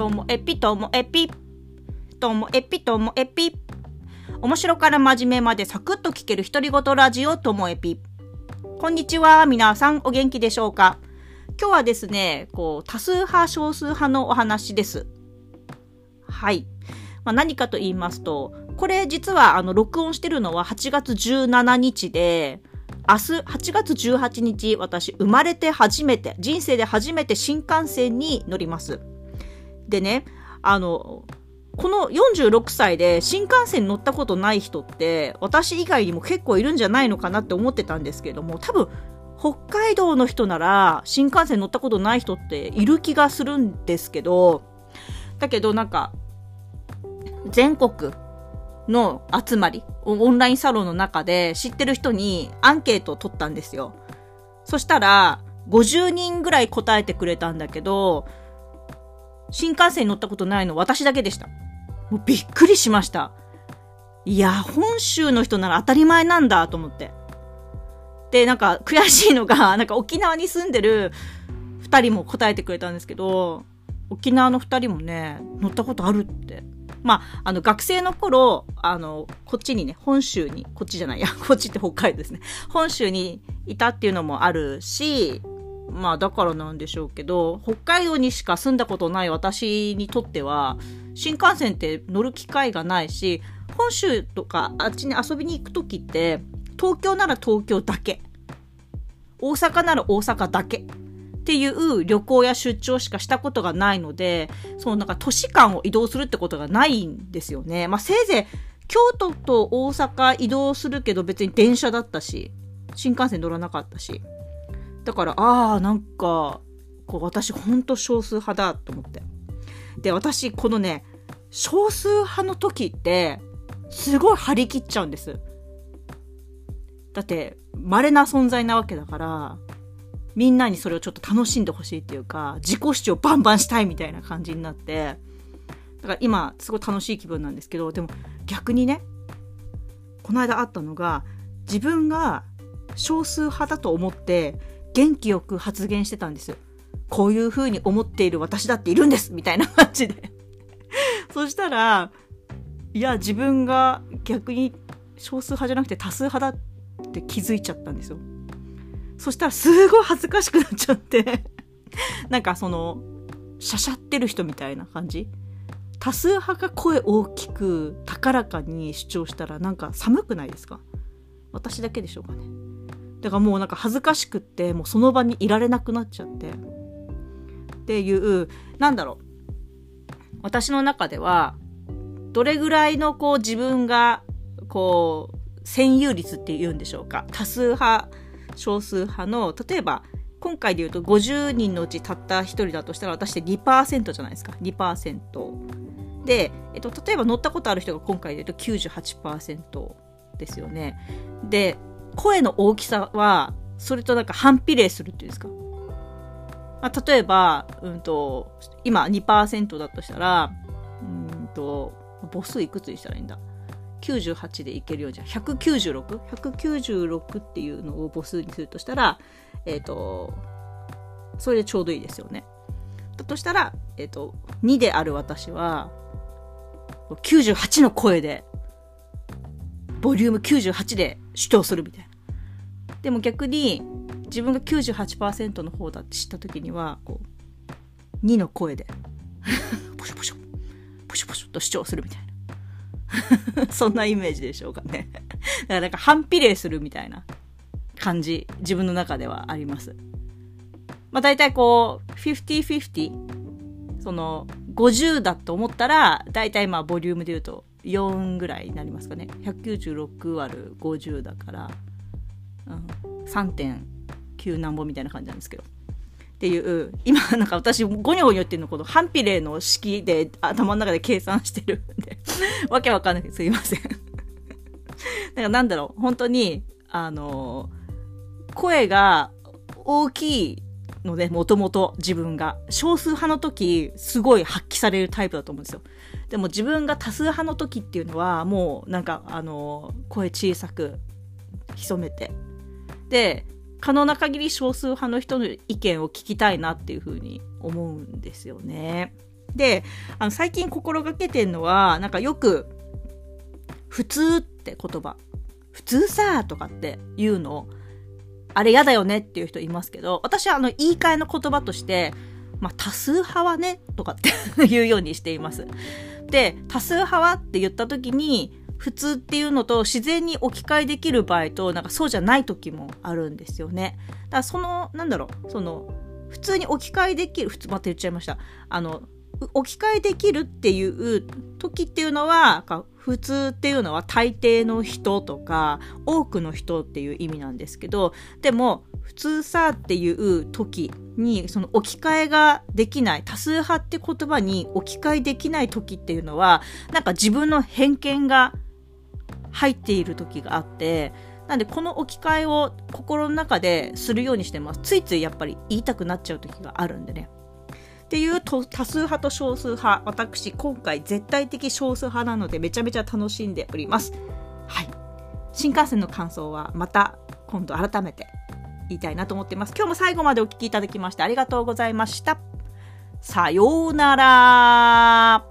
ともえぴともえぴ。ともえぴともえぴ。面白から真面目までサクッと聞ける独り言ラジオともえぴ。こんにちは。皆さんお元気でしょうか？今日はですね、こう、多数派、少数派のお話です。はい。まあ、何かと言いますと、これ実はあの、録音してるのは8月17日で、明日8月18日、私、生まれて初めて、人生で初めて新幹線に乗ります。でね、あの、この46歳で新幹線乗ったことない人って、私以外にも結構いるんじゃないのかなって思ってたんですけども、多分、北海道の人なら、新幹線乗ったことない人っている気がするんですけど、だけどなんか、全国の集まり、オンラインサロンの中で知ってる人にアンケートを取ったんですよ。そしたら、50人ぐらい答えてくれたんだけど、新幹線に乗ったことないの私だけでした。もうびっくりしました。いや、本州の人なら当たり前なんだと思って。で、なんか悔しいのが、なんか沖縄に住んでる二人も答えてくれたんですけど、沖縄の二人もね、乗ったことあるってまあ、あの、学生の頃、あの、こっちにね、本州に、こっちじゃないや、こっちって北海道ですね。本州にいたっていうのもあるし、まあ、だからなんでしょうけど、北海道にしか住んだことない私にとっては、新幹線って乗る機会がないし、本州とかあっちに遊びに行く時って、東京なら東京だけ。大阪なら大阪だけ。っていう旅行や出張しかしたことがないので、そのなんか都市間を移動するってことがないんですよね。まあ、せいぜい京都と大阪移動するけど別に電車だったし、新幹線乗らなかったし。だから、ああ、なんか、こう私ほんと少数派だと思って。で、私このね、少数派の時って、すごい張り切っちゃうんです。だって、稀な存在なわけだから、みんなにそれをちょっと楽しんでほしいっていうか、自己主張バンバンしたいみたいな感じになって、だから今、すごい楽しい気分なんですけど、でも逆にね、この間あったのが、自分が少数派だと思って、元気よく発言してたんです。こういう風に思っている私だっているんですみたいな感じで そしたら、いや、自分が逆に少数派じゃなくて多数派だって気づいちゃったんですよ。そしたらすごい恥ずかしくなっちゃって なんかその、しゃしゃってる人みたいな感じ多数派が声大きく高らかに主張したらなんか寒くないですか？私だけでしょうかね。だからもうなんか恥ずかしくってもうその場にいられなくなっちゃってっていうなんだろう私の中ではどれぐらいのこう自分がこう占有率っていうんでしょうか多数派少数派の、例えば、今回で言うと50人のうちたった1人だとしたら私って2%じゃないですか。2%。で、えっと、例えば乗ったことある人が今回で言うと98%ですよね。で、声の大きさは、それとなんか反比例するっていうんですか？まあ、例えば、うんと、今2%だとしたら、うんと、母数いくつにしたらいいんだ？98でいけるようじゃ 196?196 っていうのを母数にするとしたら、えっ、ー、と、それでちょうどいいですよね。だとしたら、えっ、ー、と、2である私は、98の声で、ボリューム98で主張するみたいな。でも逆に、自分が98%の方だって知った時には、こう、2の声で、ポシュポシュ、ポシュポシュと主張するみたいな。そんなイメージでしょうかね。だからなんか反比例するみたいな感じ、自分の中ではあります。まあ大体こう、50-50、その、50だと思ったら、大体まあボリュームで言うと4ぐらいになりますかね。196割る50だから、うん、3.9何本みたいな感じなんですけど。っていう、今なんか私ゴニョゴニョっていうのこの反比例の式で頭の中で計算してるんで わけわかんないですいません だからなんだろう、本当に、あの、声が大きいので、もともと自分が。少数派の時、すごい発揮されるタイプだと思うんですよ。でも自分が多数派の時っていうのは、もうなんか、あの、声小さく潜めて。で、可能な限り少数派の人の意見を聞きたいなっていうふうに思うんですよね。で、あの、最近心がけてんのは、なんかよく、普通って言葉、普通さとかって言うのを、あれ嫌だよねっていう人いますけど、私はあの、言い換えの言葉として、まあ、多数派はね、とかって言うようにしています。で、多数派はって言った時に、普通っていうのと自然に置き換えできる場合と、なんかそうじゃない時もあるんですよね。だからその、なんだろう、その、普通に置き換えできる、普通、また言っちゃいました。あの、置き換えできるっていう時っていうのは、普通っていうのは大抵の人とか多くの人っていう意味なんですけど、でも普通さっていう時にその置き換えができない、多数派って言葉に置き換えできない時っていうのは、なんか自分の偏見が入っている時があって、なんでこの置き換えを心の中でするようにしてます。ついついやっぱり言いたくなっちゃう時があるんでね。っていう多数派と少数派、私今回絶対的少数派なのでめちゃめちゃ楽しんでおります。はい。新幹線の感想はまた今度改めて言いたいなと思っています。今日も最後までお聴きいただきましてありがとうございました。さようなら。